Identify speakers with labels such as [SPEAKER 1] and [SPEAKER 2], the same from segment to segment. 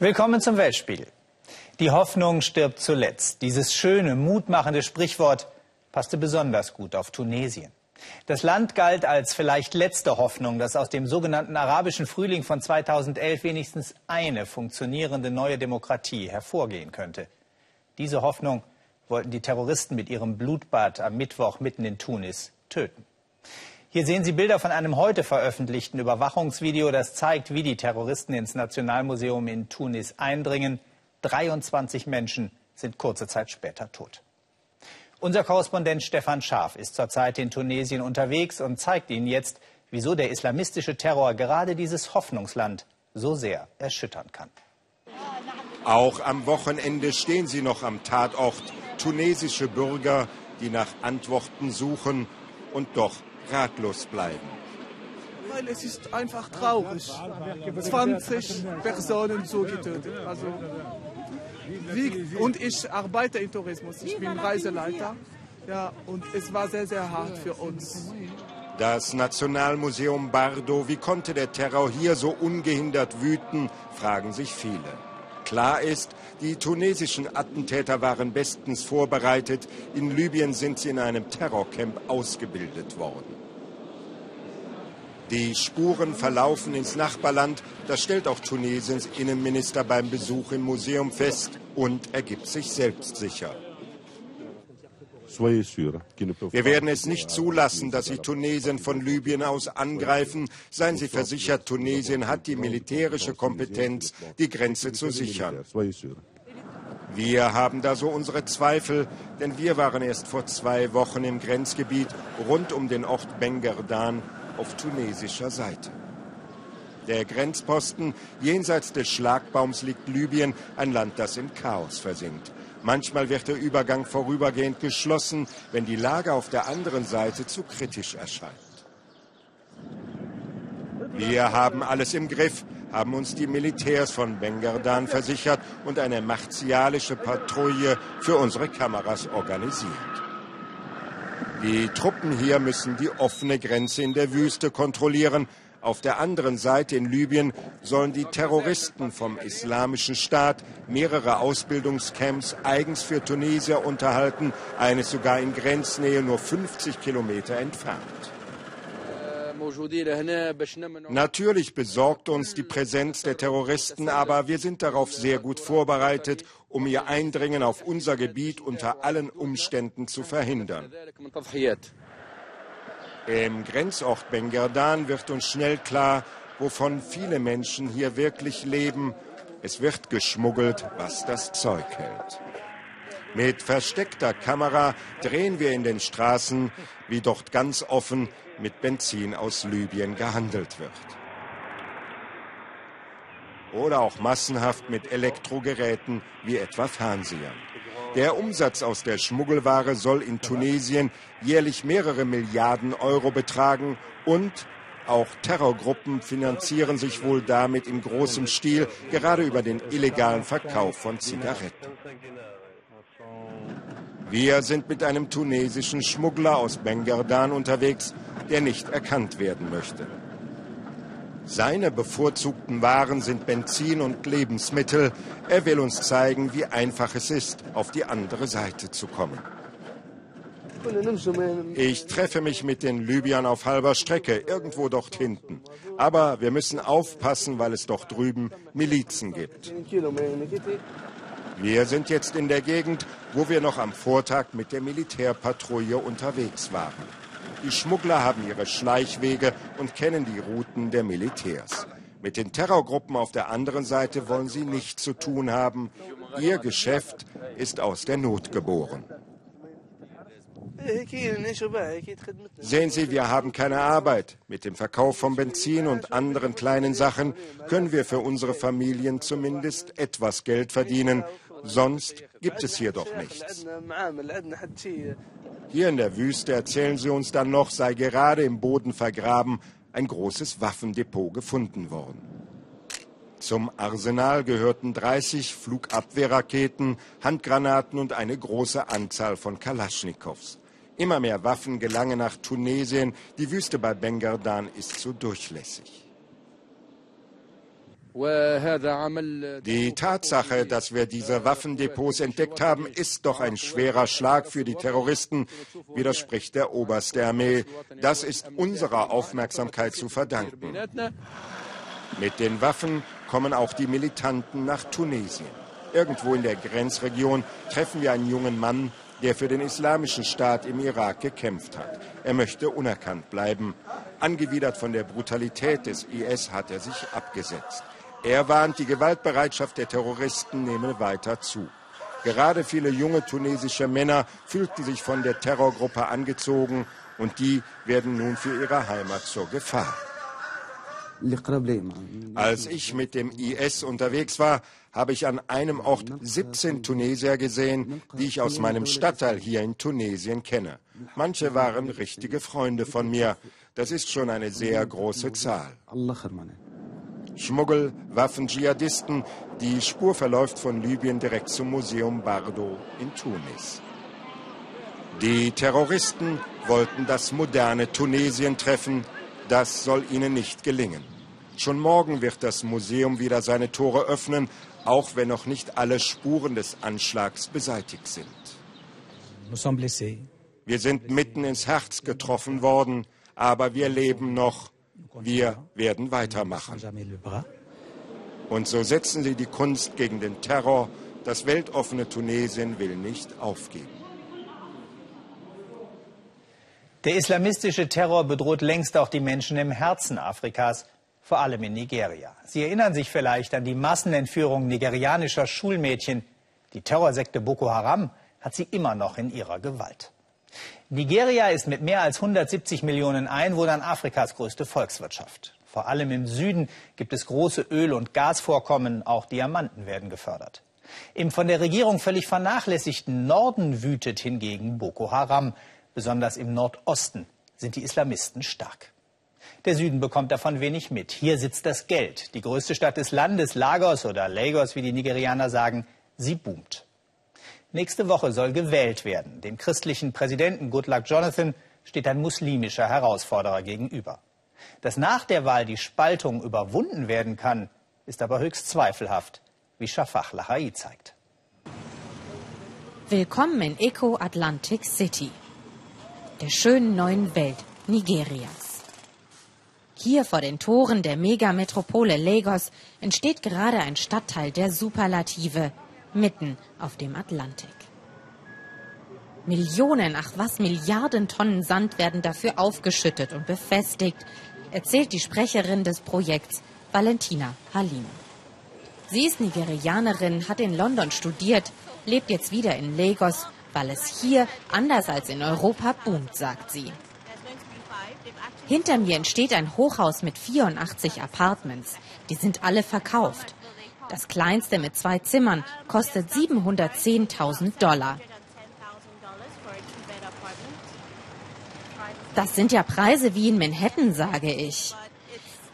[SPEAKER 1] Willkommen zum Weltspiegel. Die Hoffnung stirbt zuletzt. Dieses schöne, mutmachende Sprichwort passte besonders gut auf Tunesien. Das Land galt als vielleicht letzte Hoffnung, dass aus dem sogenannten arabischen Frühling von 2011 wenigstens eine funktionierende neue Demokratie hervorgehen könnte. Diese Hoffnung wollten die Terroristen mit ihrem Blutbad am Mittwoch mitten in Tunis töten. Hier sehen Sie Bilder von einem heute veröffentlichten Überwachungsvideo, das zeigt, wie die Terroristen ins Nationalmuseum in Tunis eindringen. 23 Menschen sind kurze Zeit später tot. Unser Korrespondent Stefan Scharf ist zurzeit in Tunesien unterwegs und zeigt Ihnen jetzt, wieso der islamistische Terror gerade dieses Hoffnungsland so sehr erschüttern kann.
[SPEAKER 2] Auch am Wochenende stehen sie noch am Tatort. Tunesische Bürger, die nach Antworten suchen und doch ratlos bleiben.
[SPEAKER 3] Weil es ist einfach traurig. 20 Personen so getötet. Also wie, und ich arbeite im Tourismus. Ich bin Reiseleiter. Ja, und es war sehr, sehr hart für uns.
[SPEAKER 2] Das Nationalmuseum Bardo, wie konnte der Terror hier so ungehindert wüten, fragen sich viele. Klar ist, die tunesischen Attentäter waren bestens vorbereitet. In Libyen sind sie in einem Terrorcamp ausgebildet worden. Die Spuren verlaufen ins Nachbarland. Das stellt auch Tunesiens Innenminister beim Besuch im Museum fest und ergibt sich selbstsicher. Wir werden es nicht zulassen, dass sie Tunesien von Libyen aus angreifen. Seien Sie versichert, Tunesien hat die militärische Kompetenz, die Grenze zu sichern. Wir haben da so unsere Zweifel, denn wir waren erst vor zwei Wochen im Grenzgebiet rund um den Ort Bengerdan auf tunesischer Seite. Der Grenzposten jenseits des Schlagbaums liegt Libyen, ein Land, das im Chaos versinkt. Manchmal wird der Übergang vorübergehend geschlossen, wenn die Lage auf der anderen Seite zu kritisch erscheint. Wir haben alles im Griff, haben uns die Militärs von Bengerdan versichert und eine martialische Patrouille für unsere Kameras organisiert. Die Truppen hier müssen die offene Grenze in der Wüste kontrollieren. Auf der anderen Seite in Libyen sollen die Terroristen vom Islamischen Staat mehrere Ausbildungscamps eigens für Tunesier unterhalten, eines sogar in Grenznähe nur 50 Kilometer entfernt. Natürlich besorgt uns die Präsenz der Terroristen, aber wir sind darauf sehr gut vorbereitet, um ihr Eindringen auf unser Gebiet unter allen Umständen zu verhindern. Im Grenzort Bengerdan wird uns schnell klar, wovon viele Menschen hier wirklich leben. Es wird geschmuggelt, was das Zeug hält. Mit versteckter Kamera drehen wir in den Straßen, wie dort ganz offen mit Benzin aus Libyen gehandelt wird. Oder auch massenhaft mit Elektrogeräten wie etwa Fernsehern. Der Umsatz aus der Schmuggelware soll in Tunesien jährlich mehrere Milliarden Euro betragen und auch Terrorgruppen finanzieren sich wohl damit in großem Stil, gerade über den illegalen Verkauf von Zigaretten. Wir sind mit einem tunesischen Schmuggler aus Bengerdan unterwegs, der nicht erkannt werden möchte. Seine bevorzugten Waren sind Benzin und Lebensmittel. Er will uns zeigen, wie einfach es ist, auf die andere Seite zu kommen. Ich treffe mich mit den Libyern auf halber Strecke, irgendwo dort hinten. Aber wir müssen aufpassen, weil es doch drüben Milizen gibt. Wir sind jetzt in der Gegend, wo wir noch am Vortag mit der Militärpatrouille unterwegs waren. Die Schmuggler haben ihre Schleichwege und kennen die Routen der Militärs. Mit den Terrorgruppen auf der anderen Seite wollen sie nichts zu tun haben. Ihr Geschäft ist aus der Not geboren. Sehen Sie, wir haben keine Arbeit. Mit dem Verkauf von Benzin und anderen kleinen Sachen können wir für unsere Familien zumindest etwas Geld verdienen. Sonst gibt es hier doch nichts. Hier in der Wüste erzählen sie uns dann noch, sei gerade im Boden vergraben ein großes Waffendepot gefunden worden. Zum Arsenal gehörten 30 Flugabwehrraketen, Handgranaten und eine große Anzahl von Kalaschnikows. Immer mehr Waffen gelangen nach Tunesien. Die Wüste bei Bengerdan ist zu durchlässig. Die Tatsache, dass wir diese Waffendepots entdeckt haben, ist doch ein schwerer Schlag für die Terroristen, widerspricht der Oberst der Armee. Das ist unserer Aufmerksamkeit zu verdanken. Mit den Waffen kommen auch die Militanten nach Tunesien. Irgendwo in der Grenzregion treffen wir einen jungen Mann, der für den islamischen Staat im Irak gekämpft hat. Er möchte unerkannt bleiben. Angewidert von der Brutalität des IS hat er sich abgesetzt. Er warnt, die Gewaltbereitschaft der Terroristen nehme weiter zu. Gerade viele junge tunesische Männer fühlten sich von der Terrorgruppe angezogen und die werden nun für ihre Heimat zur Gefahr. Als ich mit dem IS unterwegs war, habe ich an einem Ort 17 Tunesier gesehen, die ich aus meinem Stadtteil hier in Tunesien kenne. Manche waren richtige Freunde von mir. Das ist schon eine sehr große Zahl. Schmuggel, Waffen, Dschihadisten. Die Spur verläuft von Libyen direkt zum Museum Bardo in Tunis. Die Terroristen wollten das moderne Tunesien treffen. Das soll ihnen nicht gelingen. Schon morgen wird das Museum wieder seine Tore öffnen, auch wenn noch nicht alle Spuren des Anschlags beseitigt sind. Wir sind mitten ins Herz getroffen worden, aber wir leben noch. Wir werden weitermachen. Und so setzen sie die Kunst gegen den Terror. Das weltoffene Tunesien will nicht aufgeben.
[SPEAKER 1] Der islamistische Terror bedroht längst auch die Menschen im Herzen Afrikas, vor allem in Nigeria. Sie erinnern sich vielleicht an die Massenentführung nigerianischer Schulmädchen. Die Terrorsekte Boko Haram hat sie immer noch in ihrer Gewalt. Nigeria ist mit mehr als 170 Millionen Einwohnern Afrikas größte Volkswirtschaft. Vor allem im Süden gibt es große Öl- und Gasvorkommen, auch Diamanten werden gefördert. Im von der Regierung völlig vernachlässigten Norden wütet hingegen Boko Haram. Besonders im Nordosten sind die Islamisten stark. Der Süden bekommt davon wenig mit. Hier sitzt das Geld. Die größte Stadt des Landes, Lagos oder Lagos, wie die Nigerianer sagen, sie boomt. Nächste Woche soll gewählt werden. Dem christlichen Präsidenten Goodluck Jonathan steht ein muslimischer Herausforderer gegenüber. Dass nach der Wahl die Spaltung überwunden werden kann, ist aber höchst zweifelhaft, wie Shafach Lahai zeigt.
[SPEAKER 4] Willkommen in Eco Atlantic City, der schönen neuen Welt Nigerias. Hier vor den Toren der Megametropole Lagos entsteht gerade ein Stadtteil der Superlative mitten auf dem Atlantik. Millionen, ach was, Milliarden Tonnen Sand werden dafür aufgeschüttet und befestigt, erzählt die Sprecherin des Projekts Valentina Halim. Sie ist Nigerianerin, hat in London studiert, lebt jetzt wieder in Lagos, weil es hier, anders als in Europa, boomt, sagt sie. Hinter mir entsteht ein Hochhaus mit 84 Apartments. Die sind alle verkauft. Das kleinste mit zwei Zimmern kostet 710.000 Dollar. Das sind ja Preise wie in Manhattan, sage ich.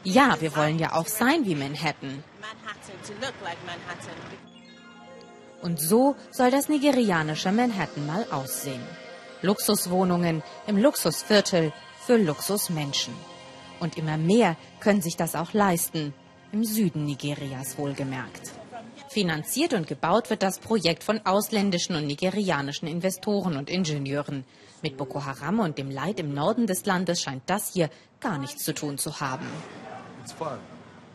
[SPEAKER 4] Ja, wir wollen ja auch sein wie Manhattan. Und so soll das nigerianische Manhattan mal aussehen. Luxuswohnungen im Luxusviertel für Luxusmenschen. Und immer mehr können sich das auch leisten im Süden Nigerias wohlgemerkt. Finanziert und gebaut wird das Projekt von ausländischen und nigerianischen Investoren und Ingenieuren. Mit Boko Haram und dem Leid im Norden des Landes scheint das hier gar nichts zu tun zu haben.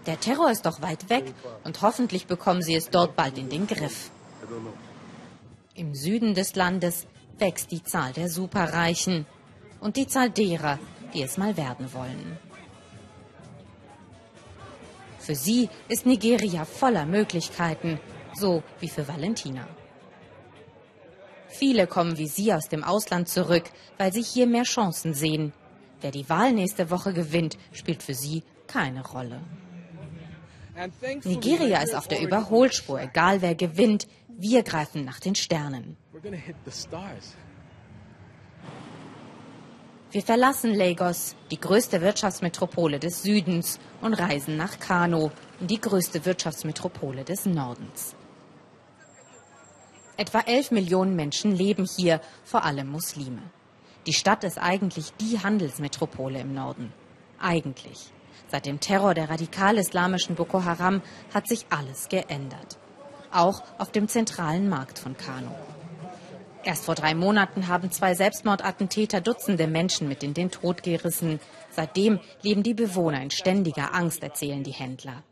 [SPEAKER 4] Der Terror ist doch weit weg und hoffentlich bekommen sie es dort bald in den Griff. Im Süden des Landes wächst die Zahl der Superreichen und die Zahl derer, die es mal werden wollen. Für sie ist Nigeria voller Möglichkeiten, so wie für Valentina. Viele kommen wie sie aus dem Ausland zurück, weil sie hier mehr Chancen sehen. Wer die Wahl nächste Woche gewinnt, spielt für sie keine Rolle. Nigeria ist auf der Überholspur, egal wer gewinnt. Wir greifen nach den Sternen. Wir verlassen Lagos, die größte Wirtschaftsmetropole des Südens, und reisen nach Kano, die größte Wirtschaftsmetropole des Nordens. Etwa 11 Millionen Menschen leben hier, vor allem Muslime. Die Stadt ist eigentlich die Handelsmetropole im Norden. Eigentlich. Seit dem Terror der radikal-islamischen Boko Haram hat sich alles geändert. Auch auf dem zentralen Markt von Kano. Erst vor drei Monaten haben zwei Selbstmordattentäter Dutzende Menschen mit in den Tod gerissen. Seitdem leben die Bewohner in ständiger Angst, erzählen die Händler.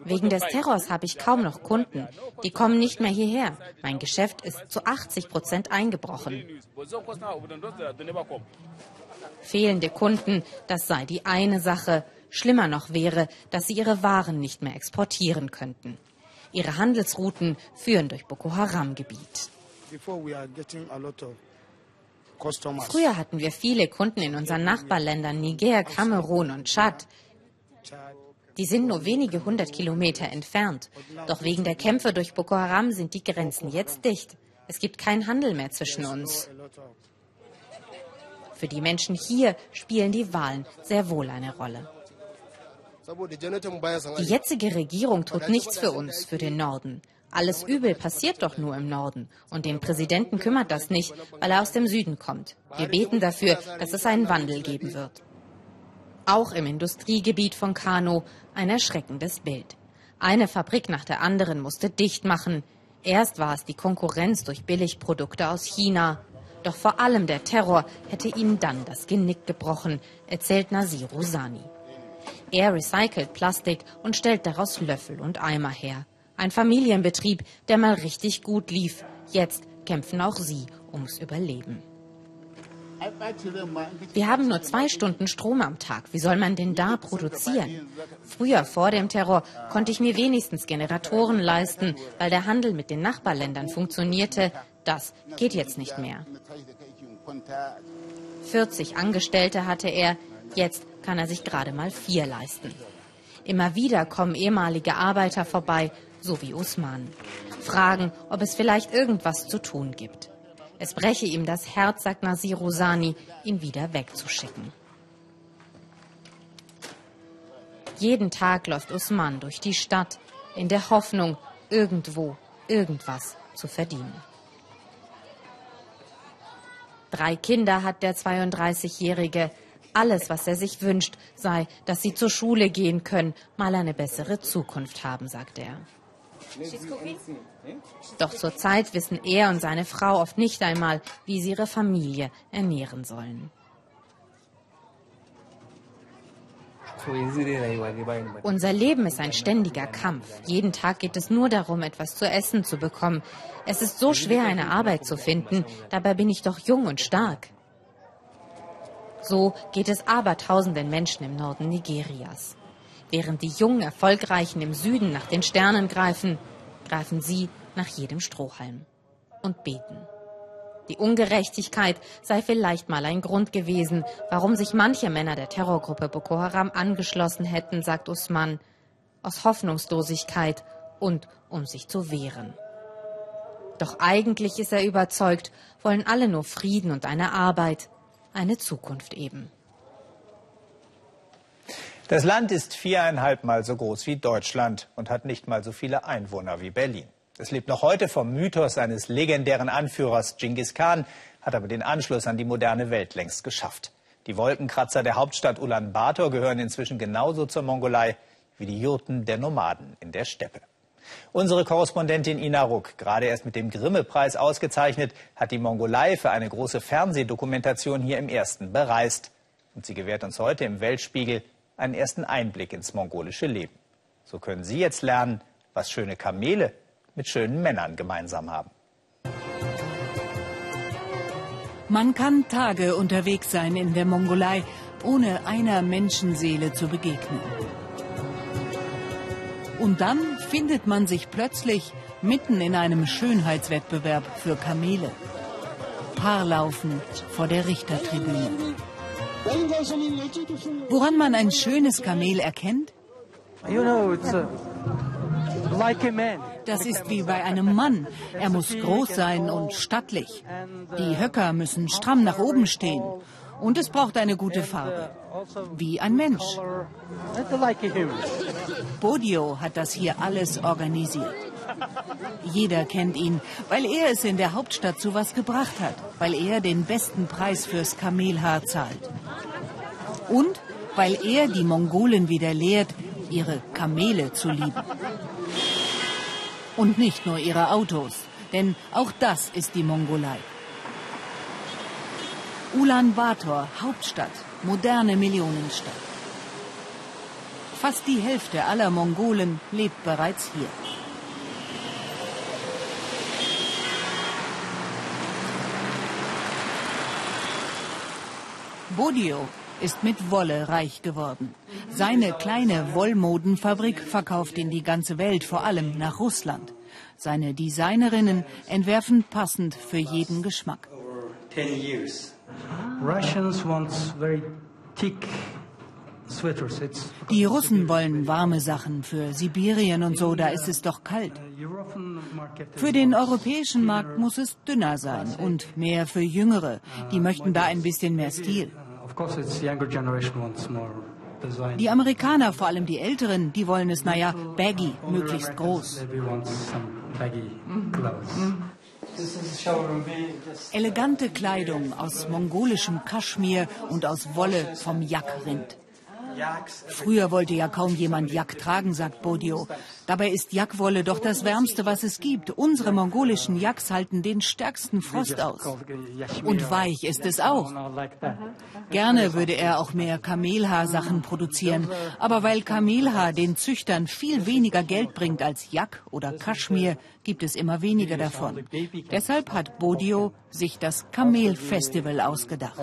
[SPEAKER 4] Wegen des Terrors habe ich kaum noch Kunden. Die kommen nicht mehr hierher. Mein Geschäft ist zu 80 Prozent eingebrochen. Fehlende Kunden, das sei die eine Sache. Schlimmer noch wäre, dass sie ihre Waren nicht mehr exportieren könnten. Ihre Handelsrouten führen durch Boko Haram-Gebiet. Früher hatten wir viele Kunden in unseren Nachbarländern Niger, Kamerun und Tschad. Die sind nur wenige hundert Kilometer entfernt. Doch wegen der Kämpfe durch Boko Haram sind die Grenzen jetzt dicht. Es gibt keinen Handel mehr zwischen uns. Für die Menschen hier spielen die Wahlen sehr wohl eine Rolle. Die jetzige Regierung tut nichts für uns, für den Norden. Alles Übel passiert doch nur im Norden. Und den Präsidenten kümmert das nicht, weil er aus dem Süden kommt. Wir beten dafür, dass es einen Wandel geben wird. Auch im Industriegebiet von Kano ein erschreckendes Bild. Eine Fabrik nach der anderen musste dicht machen. Erst war es die Konkurrenz durch Billigprodukte aus China. Doch vor allem der Terror hätte ihnen dann das Genick gebrochen, erzählt Nasir Rosani. Er recycelt Plastik und stellt daraus Löffel und Eimer her. Ein Familienbetrieb, der mal richtig gut lief. Jetzt kämpfen auch sie ums Überleben. Wir haben nur zwei Stunden Strom am Tag. Wie soll man denn da produzieren? Früher, vor dem Terror, konnte ich mir wenigstens Generatoren leisten, weil der Handel mit den Nachbarländern funktionierte. Das geht jetzt nicht mehr. 40 Angestellte hatte er, jetzt kann er sich gerade mal vier leisten. Immer wieder kommen ehemalige Arbeiter vorbei, so wie Usman. Fragen, ob es vielleicht irgendwas zu tun gibt. Es breche ihm das Herz, sagt Nasir Rosani, ihn wieder wegzuschicken. Jeden Tag läuft Usman durch die Stadt in der Hoffnung, irgendwo irgendwas zu verdienen. Drei Kinder hat der 32-Jährige. Alles, was er sich wünscht, sei, dass sie zur Schule gehen können, mal eine bessere Zukunft haben, sagt er. Doch zurzeit wissen er und seine Frau oft nicht einmal, wie sie ihre Familie ernähren sollen. Unser Leben ist ein ständiger Kampf. Jeden Tag geht es nur darum, etwas zu essen zu bekommen. Es ist so schwer, eine Arbeit zu finden. Dabei bin ich doch jung und stark. So geht es abertausenden Menschen im Norden Nigerias. Während die jungen Erfolgreichen im Süden nach den Sternen greifen, greifen sie nach jedem Strohhalm und beten. Die Ungerechtigkeit sei vielleicht mal ein Grund gewesen, warum sich manche Männer der Terrorgruppe Boko Haram angeschlossen hätten, sagt Usman, aus Hoffnungslosigkeit und um sich zu wehren. Doch eigentlich ist er überzeugt, wollen alle nur Frieden und eine Arbeit, eine Zukunft eben.
[SPEAKER 1] Das Land ist viereinhalb Mal so groß wie Deutschland und hat nicht mal so viele Einwohner wie Berlin. Es lebt noch heute vom Mythos eines legendären Anführers Genghis Khan, hat aber den Anschluss an die moderne Welt längst geschafft. Die Wolkenkratzer der Hauptstadt Ulaanbaatar gehören inzwischen genauso zur Mongolei wie die Jurten der Nomaden in der Steppe. Unsere Korrespondentin Ina Ruck, gerade erst mit dem Grimme-Preis ausgezeichnet, hat die Mongolei für eine große Fernsehdokumentation hier im Ersten bereist. Und sie gewährt uns heute im Weltspiegel einen ersten Einblick ins mongolische Leben. So können Sie jetzt lernen, was schöne Kamele mit schönen Männern gemeinsam haben.
[SPEAKER 5] Man kann Tage unterwegs sein in der Mongolei, ohne einer Menschenseele zu begegnen. Und dann findet man sich plötzlich mitten in einem Schönheitswettbewerb für Kamele. Paarlaufen vor der Richtertribüne. Woran man ein schönes Kamel erkennt? Das ist wie bei einem Mann. Er muss groß sein und stattlich. Die Höcker müssen stramm nach oben stehen. Und es braucht eine gute Farbe. Wie ein Mensch. Bodio hat das hier alles organisiert. Jeder kennt ihn, weil er es in der Hauptstadt zu was gebracht hat, weil er den besten Preis fürs Kamelhaar zahlt. Und weil er die Mongolen wieder lehrt, ihre Kamele zu lieben. Und nicht nur ihre Autos, denn auch das ist die Mongolei. Ulaanbaatar, Hauptstadt, moderne Millionenstadt. Fast die Hälfte aller Mongolen lebt bereits hier. Bodio ist mit Wolle reich geworden. Seine kleine Wollmodenfabrik verkauft in die ganze Welt, vor allem nach Russland. Seine Designerinnen entwerfen passend für jeden Geschmack. Die Russen wollen warme Sachen für Sibirien und so, da ist es doch kalt. Für den europäischen Markt muss es dünner sein und mehr für Jüngere. Die möchten da ein bisschen mehr Stil. Die Amerikaner, vor allem die Älteren, die wollen es, naja, baggy, möglichst groß. Elegante Kleidung aus mongolischem Kaschmir und aus Wolle vom Yak-Rind. Früher wollte ja kaum jemand Jack tragen, sagt Bodio. Dabei ist Jackwolle doch das Wärmste, was es gibt. Unsere mongolischen Jacks halten den stärksten Frost aus. Und weich ist es auch. Gerne würde er auch mehr Kamelhaarsachen produzieren. Aber weil Kamelhaar den Züchtern viel weniger Geld bringt als Jack oder Kaschmir, gibt es immer weniger davon. Deshalb hat Bodio sich das Kamelfestival ausgedacht.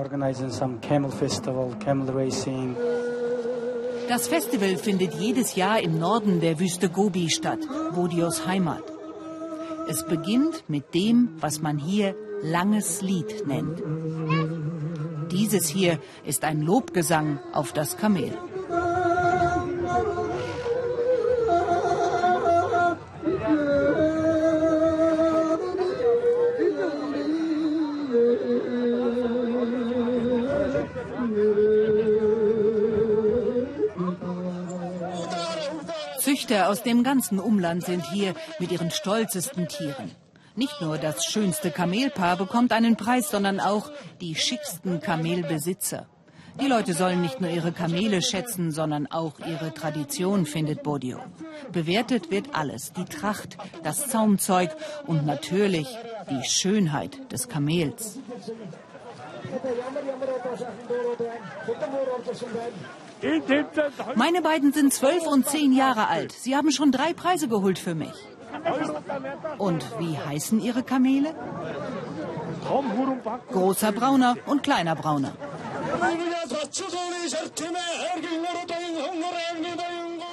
[SPEAKER 5] Das Festival findet jedes Jahr im Norden der Wüste Gobi statt, Bodios Heimat. Es beginnt mit dem, was man hier langes Lied nennt. Dieses hier ist ein Lobgesang auf das Kamel. Züchter aus dem ganzen Umland sind hier mit ihren stolzesten Tieren. Nicht nur das schönste Kamelpaar bekommt einen Preis, sondern auch die schicksten Kamelbesitzer. Die Leute sollen nicht nur ihre Kamele schätzen, sondern auch ihre Tradition, findet Bodio. Bewertet wird alles, die Tracht, das Zaumzeug und natürlich die Schönheit des Kamels. Meine beiden sind zwölf und zehn Jahre alt. Sie haben schon drei Preise geholt für mich. Und wie heißen Ihre Kamele? Großer Brauner und kleiner Brauner.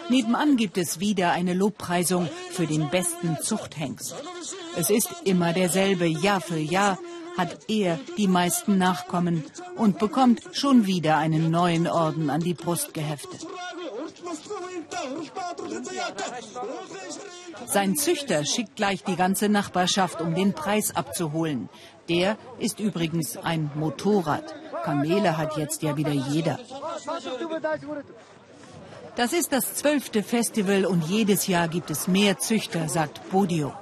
[SPEAKER 5] Nebenan gibt es wieder eine Lobpreisung für den besten Zuchthengst. Es ist immer derselbe, Jahr für Jahr hat er die meisten Nachkommen und bekommt schon wieder einen neuen Orden an die Brust geheftet. Sein Züchter schickt gleich die ganze Nachbarschaft, um den Preis abzuholen. Der ist übrigens ein Motorrad. Kamele hat jetzt ja wieder jeder. Das ist das zwölfte Festival und jedes Jahr gibt es mehr Züchter, sagt Bodio.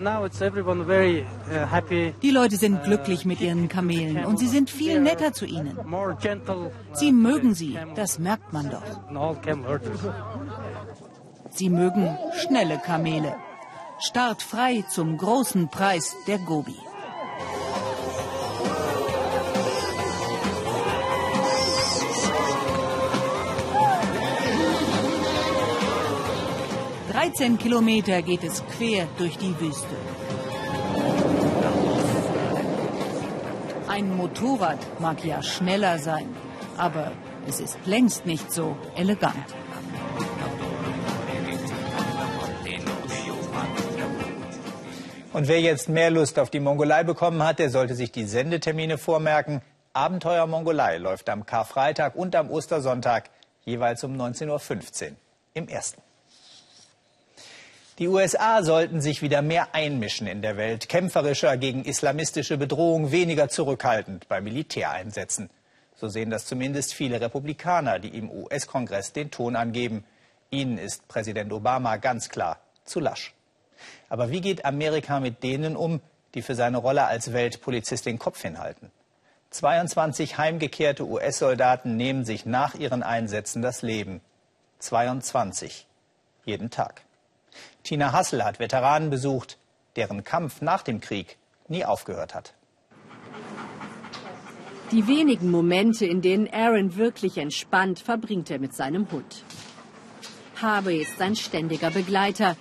[SPEAKER 5] Uh, die Leute sind glücklich mit ihren Kamelen und sie sind viel netter zu ihnen. Sie mögen sie, das merkt man doch. Sie mögen schnelle Kamele. Startfrei zum großen Preis der Gobi. 13 Kilometer geht es quer durch die Wüste. Ein Motorrad mag ja schneller sein, aber es ist längst nicht so elegant.
[SPEAKER 1] Und wer jetzt mehr Lust auf die Mongolei bekommen hat, der sollte sich die Sendetermine vormerken. Abenteuer Mongolei läuft am Karfreitag und am Ostersonntag jeweils um 19.15 Uhr im ersten. Die USA sollten sich wieder mehr einmischen in der Welt, kämpferischer gegen islamistische Bedrohung, weniger zurückhaltend bei Militäreinsätzen. So sehen das zumindest viele Republikaner, die im US-Kongress den Ton angeben. Ihnen ist Präsident Obama ganz klar zu lasch. Aber wie geht Amerika mit denen um, die für seine Rolle als Weltpolizist den Kopf hinhalten? 22 heimgekehrte US-Soldaten nehmen sich nach ihren Einsätzen das Leben. 22. Jeden Tag. Tina Hassel hat Veteranen besucht, deren Kampf nach dem Krieg nie aufgehört hat.
[SPEAKER 6] Die wenigen Momente, in denen Aaron wirklich entspannt, verbringt er mit seinem Hund. Harvey ist sein ständiger Begleiter.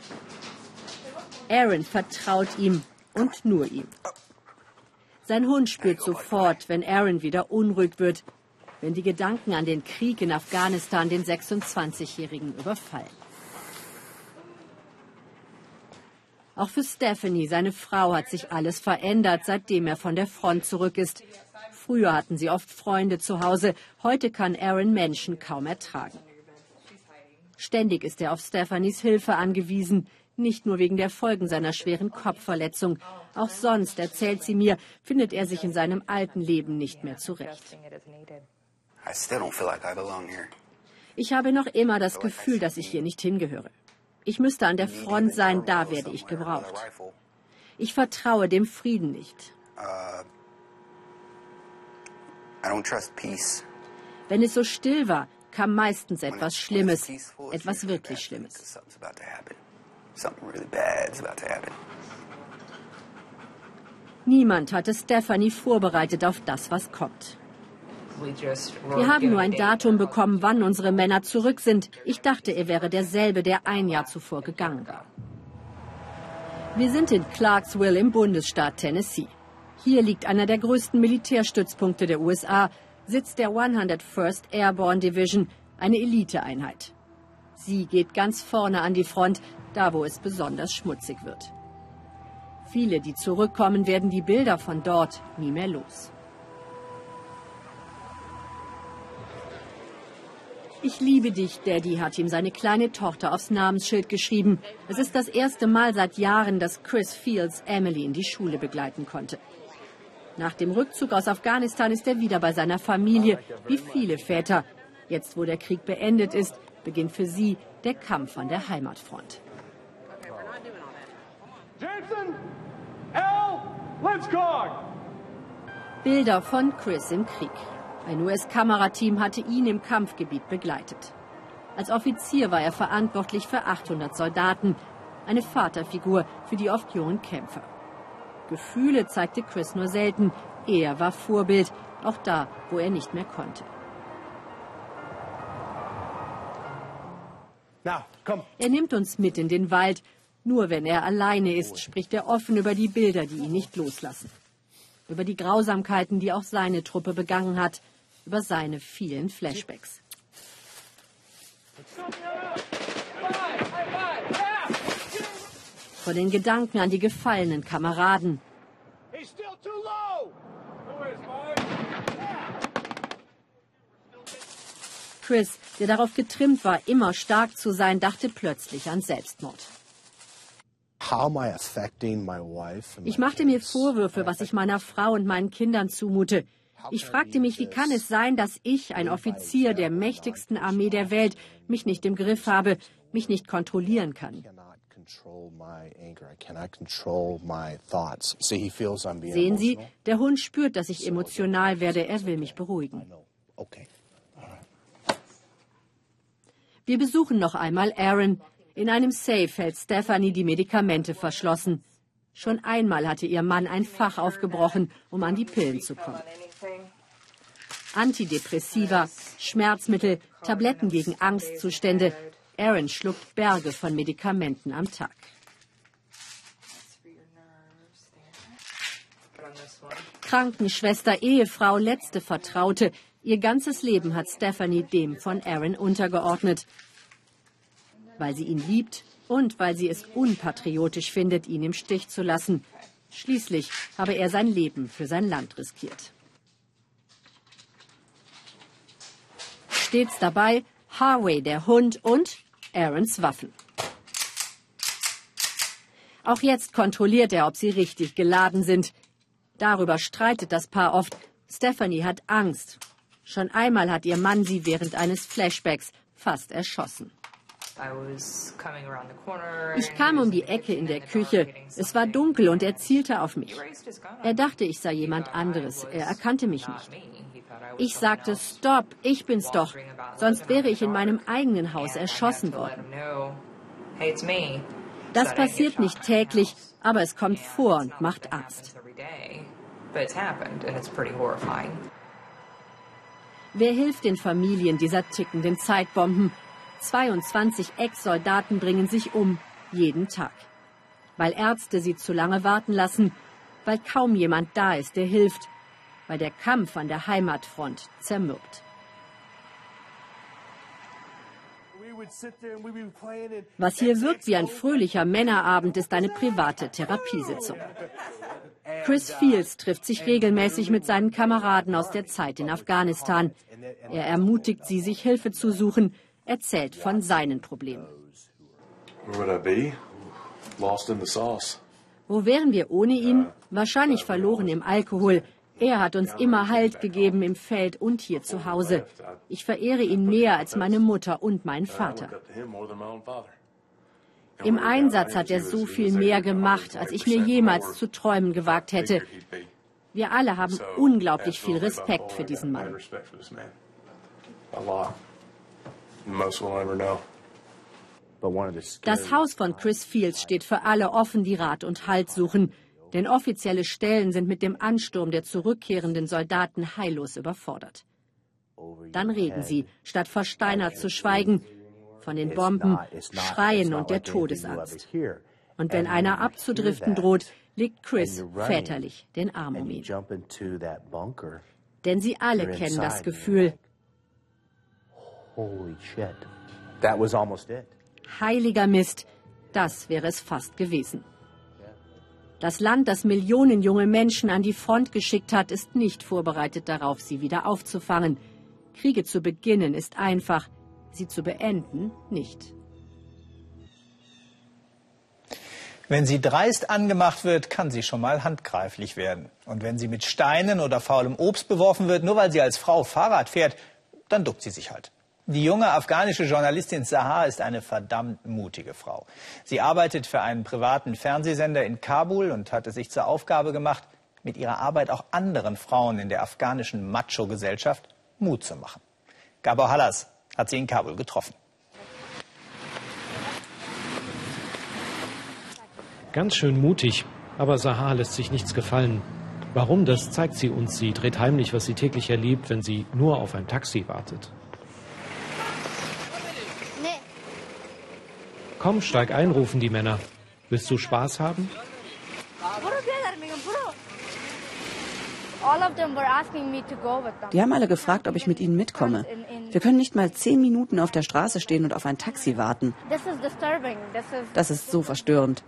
[SPEAKER 6] Aaron vertraut ihm und nur ihm. Sein Hund spürt sofort, wenn Aaron wieder unruhig wird, wenn die Gedanken an den Krieg in Afghanistan den 26-Jährigen überfallen. Auch für Stephanie, seine Frau, hat sich alles verändert, seitdem er von der Front zurück ist. Früher hatten sie oft Freunde zu Hause, heute kann Aaron Menschen kaum ertragen. Ständig ist er auf Stephanies Hilfe angewiesen, nicht nur wegen der Folgen seiner schweren Kopfverletzung. Auch sonst, erzählt sie mir, findet er sich in seinem alten Leben nicht mehr zurecht. Ich habe noch immer das Gefühl, dass ich hier nicht hingehöre. Ich müsste an der Front sein, da werde ich gebraucht. Ich vertraue dem Frieden nicht. Wenn es so still war, kam meistens etwas Schlimmes, etwas wirklich Schlimmes. Niemand hatte Stephanie vorbereitet auf das, was kommt. Wir haben nur ein Datum bekommen, wann unsere Männer zurück sind. Ich dachte, er wäre derselbe, der ein Jahr zuvor gegangen war. Wir sind in Clarksville im Bundesstaat Tennessee. Hier liegt einer der größten Militärstützpunkte der USA, Sitz der 101st Airborne Division, eine Eliteeinheit. Sie geht ganz vorne an die Front, da wo es besonders schmutzig wird. Viele, die zurückkommen, werden die Bilder von dort nie mehr los. Ich liebe dich, Daddy, hat ihm seine kleine Tochter aufs Namensschild geschrieben. Es ist das erste Mal seit Jahren, dass Chris Fields Emily in die Schule begleiten konnte. Nach dem Rückzug aus Afghanistan ist er wieder bei seiner Familie, wie viele Väter. Jetzt, wo der Krieg beendet ist, beginnt für sie der Kampf an der Heimatfront. Bilder von Chris im Krieg. Ein US-Kamerateam hatte ihn im Kampfgebiet begleitet. Als Offizier war er verantwortlich für 800 Soldaten, eine Vaterfigur für die oft jungen Kämpfer. Gefühle zeigte Chris nur selten. Er war Vorbild, auch da, wo er nicht mehr konnte.
[SPEAKER 7] Na, komm.
[SPEAKER 6] Er nimmt uns mit in den Wald. Nur wenn er alleine ist, spricht er offen über die Bilder, die ihn nicht loslassen. Über die Grausamkeiten, die auch seine Truppe begangen hat. Über seine vielen Flashbacks. Vor den Gedanken an die gefallenen Kameraden. Chris, der darauf getrimmt war, immer stark zu sein, dachte plötzlich an Selbstmord. Ich machte mir Vorwürfe, was ich meiner Frau und meinen Kindern zumute. Ich fragte mich, wie kann es sein, dass ich, ein Offizier der mächtigsten Armee der Welt, mich nicht im Griff habe, mich nicht kontrollieren kann. Sehen Sie, der Hund spürt, dass ich emotional werde. Er will mich beruhigen. Wir besuchen noch einmal Aaron. In einem Safe hält Stephanie die Medikamente verschlossen. Schon einmal hatte ihr Mann ein Fach aufgebrochen, um an die Pillen zu kommen. Antidepressiva, Schmerzmittel, Tabletten gegen Angstzustände, Aaron schluckt Berge von Medikamenten am Tag. Krankenschwester, Ehefrau, letzte Vertraute. Ihr ganzes Leben hat Stephanie dem von Aaron untergeordnet. Weil sie ihn liebt und weil sie es unpatriotisch findet, ihn im Stich zu lassen. Schließlich habe er sein Leben für sein Land riskiert. Stets dabei Harvey, der Hund und Aarons Waffen. Auch jetzt kontrolliert er, ob sie richtig geladen sind. Darüber streitet das Paar oft. Stephanie hat Angst. Schon einmal hat ihr Mann sie während eines Flashbacks fast erschossen. Ich kam um die Ecke in der Küche. Es war dunkel und er zielte auf mich. Er dachte, ich sei jemand anderes. Er erkannte mich nicht. Ich sagte, stopp, ich bin's doch. Sonst wäre ich in meinem eigenen Haus erschossen worden. Das passiert nicht täglich, aber es kommt vor und macht Angst. Wer hilft den Familien dieser tickenden Zeitbomben? 22 Ex-Soldaten bringen sich um, jeden Tag. Weil Ärzte sie zu lange warten lassen, weil kaum jemand da ist, der hilft, weil der Kampf an der Heimatfront zermürbt. Was hier wirkt wie ein fröhlicher Männerabend, ist eine private Therapiesitzung. Chris Fields trifft sich regelmäßig mit seinen Kameraden aus der Zeit in Afghanistan. Er ermutigt sie, sich Hilfe zu suchen, erzählt von seinen Problemen. Wo wären wir ohne ihn? Wahrscheinlich verloren im Alkohol. Er hat uns immer Halt gegeben im Feld und hier zu Hause. Ich verehre ihn mehr als meine Mutter und meinen Vater. Im Einsatz hat er so viel mehr gemacht, als ich mir jemals zu träumen gewagt hätte. Wir alle haben unglaublich viel Respekt für diesen Mann. Das Haus von Chris Fields steht für alle offen, die Rat und Halt suchen. Denn offizielle Stellen sind mit dem Ansturm der zurückkehrenden Soldaten heillos überfordert. Dann reden sie, statt versteinert zu schweigen, von den Bomben, Schreien und der Todesangst. Und wenn einer abzudriften droht, legt Chris väterlich den Arm um ihn. Denn sie alle kennen das Gefühl. Heiliger Mist, das wäre es fast gewesen. Das Land, das Millionen junge Menschen an die Front geschickt hat, ist nicht vorbereitet darauf, sie wieder aufzufangen. Kriege zu beginnen ist einfach, sie zu beenden nicht.
[SPEAKER 1] Wenn sie dreist angemacht wird, kann sie schon mal handgreiflich werden. Und wenn sie mit Steinen oder faulem Obst beworfen wird, nur weil sie als Frau Fahrrad fährt, dann duckt sie sich halt. Die junge afghanische Journalistin Sahar ist eine verdammt mutige Frau. Sie arbeitet für einen privaten Fernsehsender in Kabul und hat es sich zur Aufgabe gemacht, mit ihrer Arbeit auch anderen Frauen in der afghanischen Macho-Gesellschaft Mut zu machen. Gabor Hallas hat sie in Kabul getroffen.
[SPEAKER 7] Ganz schön mutig, aber Sahar lässt sich nichts gefallen. Warum, das zeigt sie uns. Sie dreht heimlich, was sie täglich erlebt, wenn sie nur auf ein Taxi wartet. Komm, steig ein, rufen die Männer. Willst du Spaß haben?
[SPEAKER 8] Die haben alle gefragt, ob ich mit ihnen mitkomme. Wir können nicht mal zehn Minuten auf der Straße stehen und auf ein Taxi warten. Das ist so verstörend.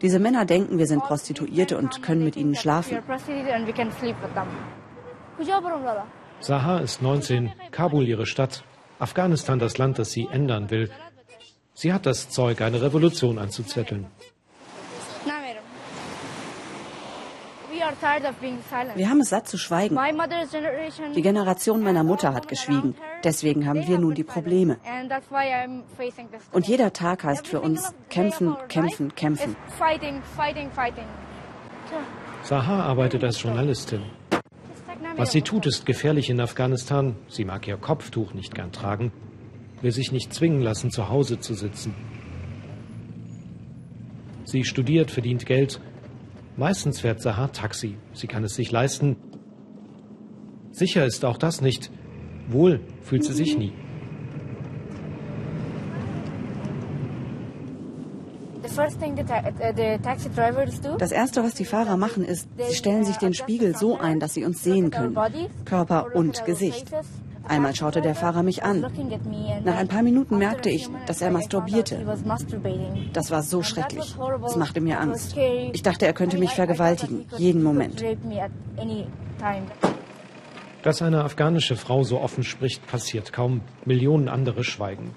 [SPEAKER 8] Diese Männer denken, wir sind Prostituierte und können mit ihnen schlafen.
[SPEAKER 7] Sahar ist 19, Kabul ihre Stadt, Afghanistan das Land, das sie ändern will. Sie hat das Zeug, eine Revolution anzuzetteln.
[SPEAKER 8] Wir haben es satt zu schweigen. Die Generation meiner Mutter hat geschwiegen. Deswegen haben wir nun die Probleme. Und jeder Tag heißt für uns kämpfen, kämpfen, kämpfen.
[SPEAKER 7] Sahar arbeitet als Journalistin. Was sie tut, ist gefährlich in Afghanistan. Sie mag ihr Kopftuch nicht gern tragen will sich nicht zwingen lassen, zu Hause zu sitzen. Sie studiert, verdient Geld. Meistens fährt Sahar Taxi. Sie kann es sich leisten. Sicher ist auch das nicht. Wohl fühlt sie sich nie.
[SPEAKER 8] Das Erste, was die Fahrer machen, ist, sie stellen sich den Spiegel so ein, dass sie uns sehen können. Körper und Gesicht. Einmal schaute der Fahrer mich an. Nach ein paar Minuten merkte ich, dass er masturbierte. Das war so schrecklich. Es machte mir Angst. Ich dachte, er könnte mich vergewaltigen, jeden Moment.
[SPEAKER 7] Dass eine afghanische Frau so offen spricht, passiert kaum. Millionen andere schweigen.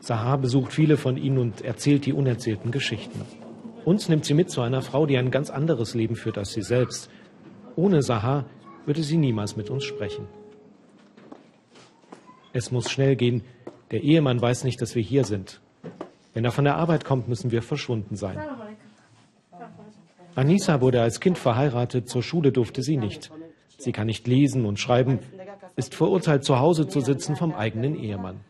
[SPEAKER 7] Sahar besucht viele von ihnen und erzählt die unerzählten Geschichten. Uns nimmt sie mit zu einer Frau, die ein ganz anderes Leben führt als sie selbst. Ohne Sahar würde sie niemals mit uns sprechen. Es muss schnell gehen. Der Ehemann weiß nicht, dass wir hier sind. Wenn er von der Arbeit kommt, müssen wir verschwunden sein. Anissa wurde als Kind verheiratet, zur Schule durfte sie nicht. Sie kann nicht lesen und schreiben, ist verurteilt, zu Hause zu sitzen vom eigenen Ehemann.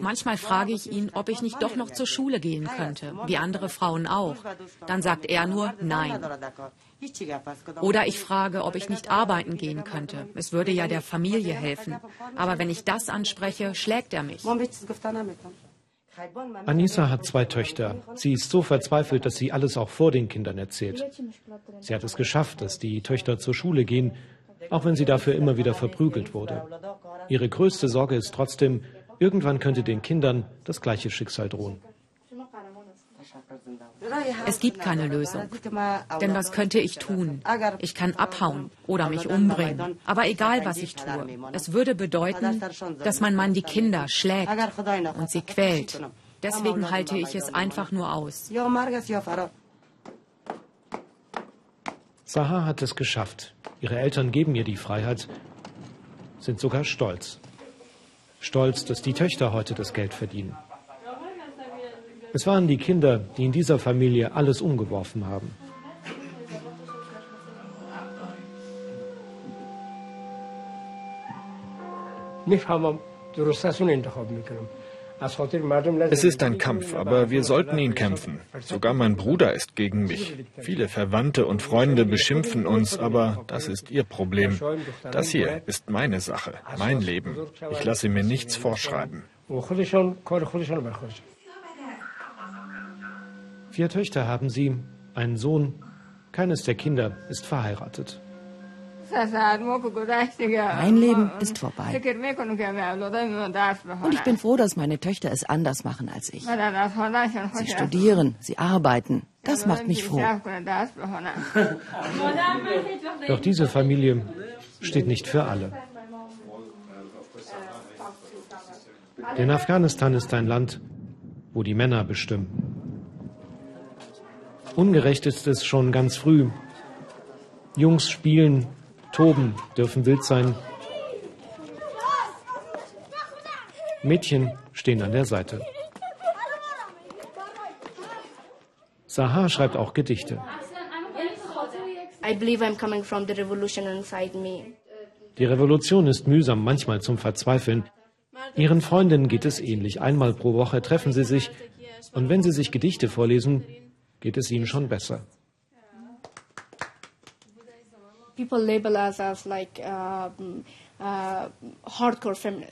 [SPEAKER 9] Manchmal frage ich ihn, ob ich nicht doch noch zur Schule gehen könnte, wie andere Frauen auch. Dann sagt er nur Nein. Oder ich frage, ob ich nicht arbeiten gehen könnte. Es würde ja der Familie helfen. Aber wenn ich das anspreche, schlägt er mich.
[SPEAKER 7] Anissa hat zwei Töchter. Sie ist so verzweifelt, dass sie alles auch vor den Kindern erzählt. Sie hat es geschafft, dass die Töchter zur Schule gehen, auch wenn sie dafür immer wieder verprügelt wurde. Ihre größte Sorge ist trotzdem, irgendwann könnte den Kindern das gleiche Schicksal drohen.
[SPEAKER 9] Es gibt keine Lösung. Denn was könnte ich tun? Ich kann abhauen oder mich umbringen. Aber egal, was ich tue, es würde bedeuten, dass mein Mann die Kinder schlägt und sie quält. Deswegen halte ich es einfach nur aus.
[SPEAKER 7] Sahar hat es geschafft. Ihre Eltern geben ihr die Freiheit, sind sogar stolz. Stolz, dass die Töchter heute das Geld verdienen. Es waren die Kinder, die in dieser Familie alles umgeworfen haben.
[SPEAKER 10] Es ist ein Kampf, aber wir sollten ihn kämpfen. Sogar mein Bruder ist gegen mich. Viele Verwandte und Freunde beschimpfen uns, aber das ist ihr Problem. Das hier ist meine Sache, mein Leben. Ich lasse mir nichts vorschreiben.
[SPEAKER 7] Vier Töchter haben sie, einen Sohn. Keines der Kinder ist verheiratet.
[SPEAKER 8] Mein Leben ist vorbei. Und ich bin froh, dass meine Töchter es anders machen als ich. Sie studieren, sie arbeiten. Das macht mich froh.
[SPEAKER 7] Doch diese Familie steht nicht für alle. Denn Afghanistan ist ein Land, wo die Männer bestimmen. Ungerecht ist es schon ganz früh. Jungs spielen, toben, dürfen wild sein. Mädchen stehen an der Seite. Sahar schreibt auch Gedichte. Die Revolution ist mühsam, manchmal zum Verzweifeln. Ihren Freundinnen geht es ähnlich. Einmal pro Woche treffen sie sich und wenn sie sich Gedichte vorlesen, geht es ihnen schon besser.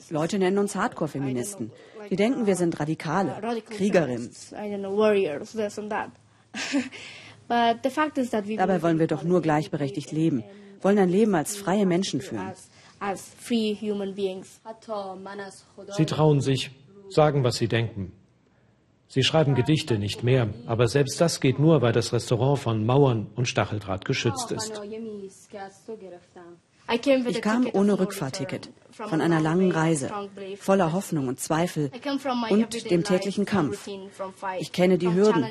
[SPEAKER 8] Leute nennen uns Hardcore-Feministen. Die denken, wir sind Radikale, Kriegerinnen. Dabei wollen wir doch nur gleichberechtigt leben, wollen ein Leben als freie Menschen führen.
[SPEAKER 7] Sie trauen sich, sagen, was sie denken. Sie schreiben Gedichte, nicht mehr, aber selbst das geht nur, weil das Restaurant von Mauern und Stacheldraht geschützt ist.
[SPEAKER 8] Ich kam ohne Rückfahrticket, von einer langen Reise, voller Hoffnung und Zweifel und dem täglichen Kampf. Ich kenne die Hürden,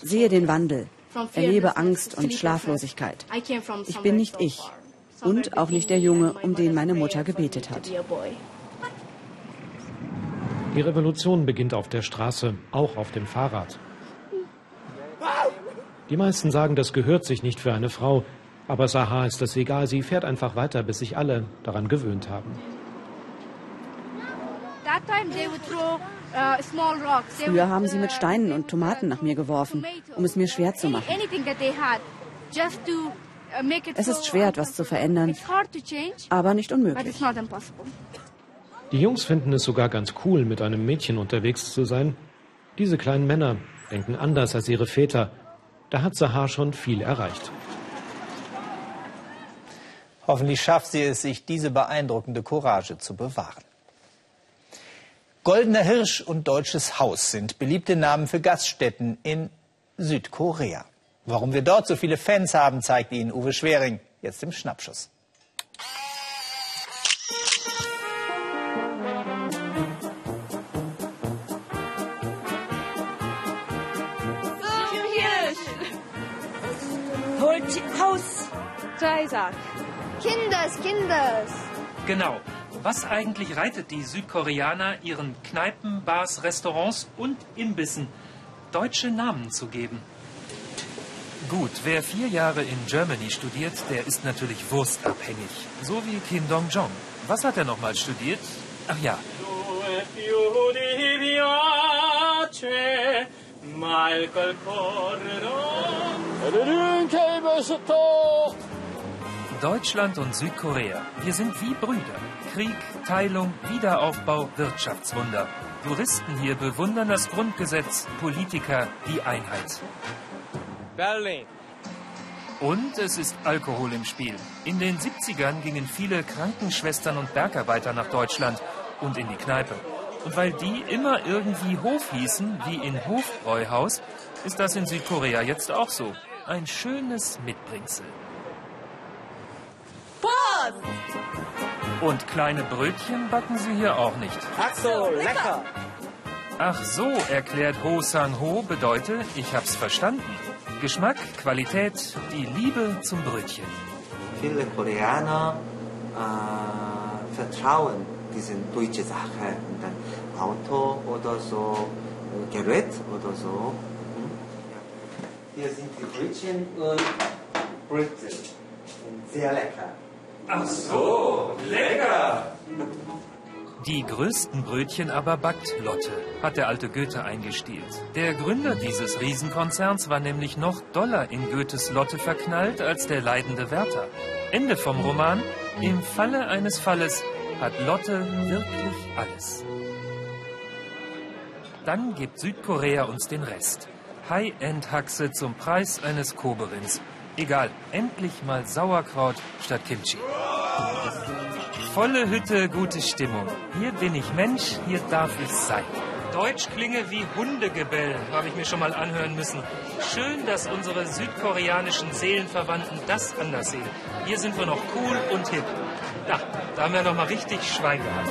[SPEAKER 8] sehe den Wandel, erlebe Angst und Schlaflosigkeit. Ich bin nicht ich und auch nicht der Junge, um den meine Mutter gebetet hat.
[SPEAKER 7] Die Revolution beginnt auf der Straße, auch auf dem Fahrrad. Die meisten sagen, das gehört sich nicht für eine Frau, aber Sahar ist das egal, sie fährt einfach weiter, bis sich alle daran gewöhnt haben.
[SPEAKER 8] Früher haben sie mit Steinen und Tomaten nach mir geworfen, um es mir schwer zu machen. Es ist schwer, etwas zu verändern, aber nicht unmöglich.
[SPEAKER 7] Die Jungs finden es sogar ganz cool, mit einem Mädchen unterwegs zu sein. Diese kleinen Männer denken anders als ihre Väter. Da hat Sahar schon viel erreicht.
[SPEAKER 1] Hoffentlich schafft sie es, sich diese beeindruckende Courage zu bewahren. Goldener Hirsch und Deutsches Haus sind beliebte Namen für Gaststätten in Südkorea. Warum wir dort so viele Fans haben, zeigt Ihnen Uwe Schwering jetzt im Schnappschuss.
[SPEAKER 11] Dreisack. Kinders, Kinders.
[SPEAKER 12] Genau. Was eigentlich reitet die Südkoreaner ihren Kneipen, Bars, Restaurants und Imbissen deutsche Namen zu geben? Gut, wer vier Jahre in Germany studiert, der ist natürlich wurstabhängig. So wie Kim Dong-jong. Was hat er nochmal studiert? Ach ja. Deutschland und Südkorea, wir sind wie Brüder. Krieg, Teilung, Wiederaufbau, Wirtschaftswunder. Touristen hier bewundern das Grundgesetz, Politiker die Einheit. Berlin. Und es ist Alkohol im Spiel. In den 70ern gingen viele Krankenschwestern und Bergarbeiter nach Deutschland und in die Kneipe. Und weil die immer irgendwie Hof hießen, wie in Hofbräuhaus, ist das in Südkorea jetzt auch so. Ein schönes Mitbringsel. Post! Und kleine Brötchen backen sie hier auch nicht.
[SPEAKER 13] Ach so, lecker.
[SPEAKER 12] Ach so, erklärt Ho Sang Ho, bedeutet, ich hab's verstanden. Geschmack, Qualität, die Liebe zum Brötchen.
[SPEAKER 13] Viele Koreaner äh, vertrauen diesen deutschen Sachen. Und dann Auto oder so, Gerät oder so. Hier sind die Brötchen und Brezel. Sehr lecker.
[SPEAKER 12] Ach so, lecker! Die größten Brötchen aber backt Lotte, hat der alte Goethe eingestielt. Der Gründer dieses Riesenkonzerns war nämlich noch doller in Goethes Lotte verknallt als der leidende Wärter. Ende vom Roman. Im Falle eines Falles hat Lotte wirklich alles. Dann gibt Südkorea uns den Rest. High-End-Haxe zum Preis eines Koberins. Egal, endlich mal Sauerkraut statt Kimchi. Volle Hütte, gute Stimmung. Hier bin ich Mensch, hier darf ich sein. Deutsch klinge wie Hundegebell, habe ich mir schon mal anhören müssen. Schön, dass unsere südkoreanischen Seelenverwandten das anders sehen. Hier sind wir noch cool und hip. Ja, da haben wir noch mal richtig Schwein gehabt.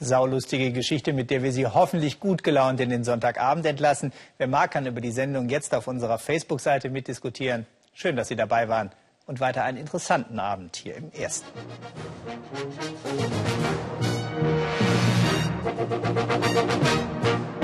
[SPEAKER 1] Saulustige Geschichte, mit der wir Sie hoffentlich gut gelaunt in den Sonntagabend entlassen. Wer mag, kann über die Sendung jetzt auf unserer Facebook-Seite mitdiskutieren. Schön, dass Sie dabei waren und weiter einen interessanten Abend hier im Ersten. Musik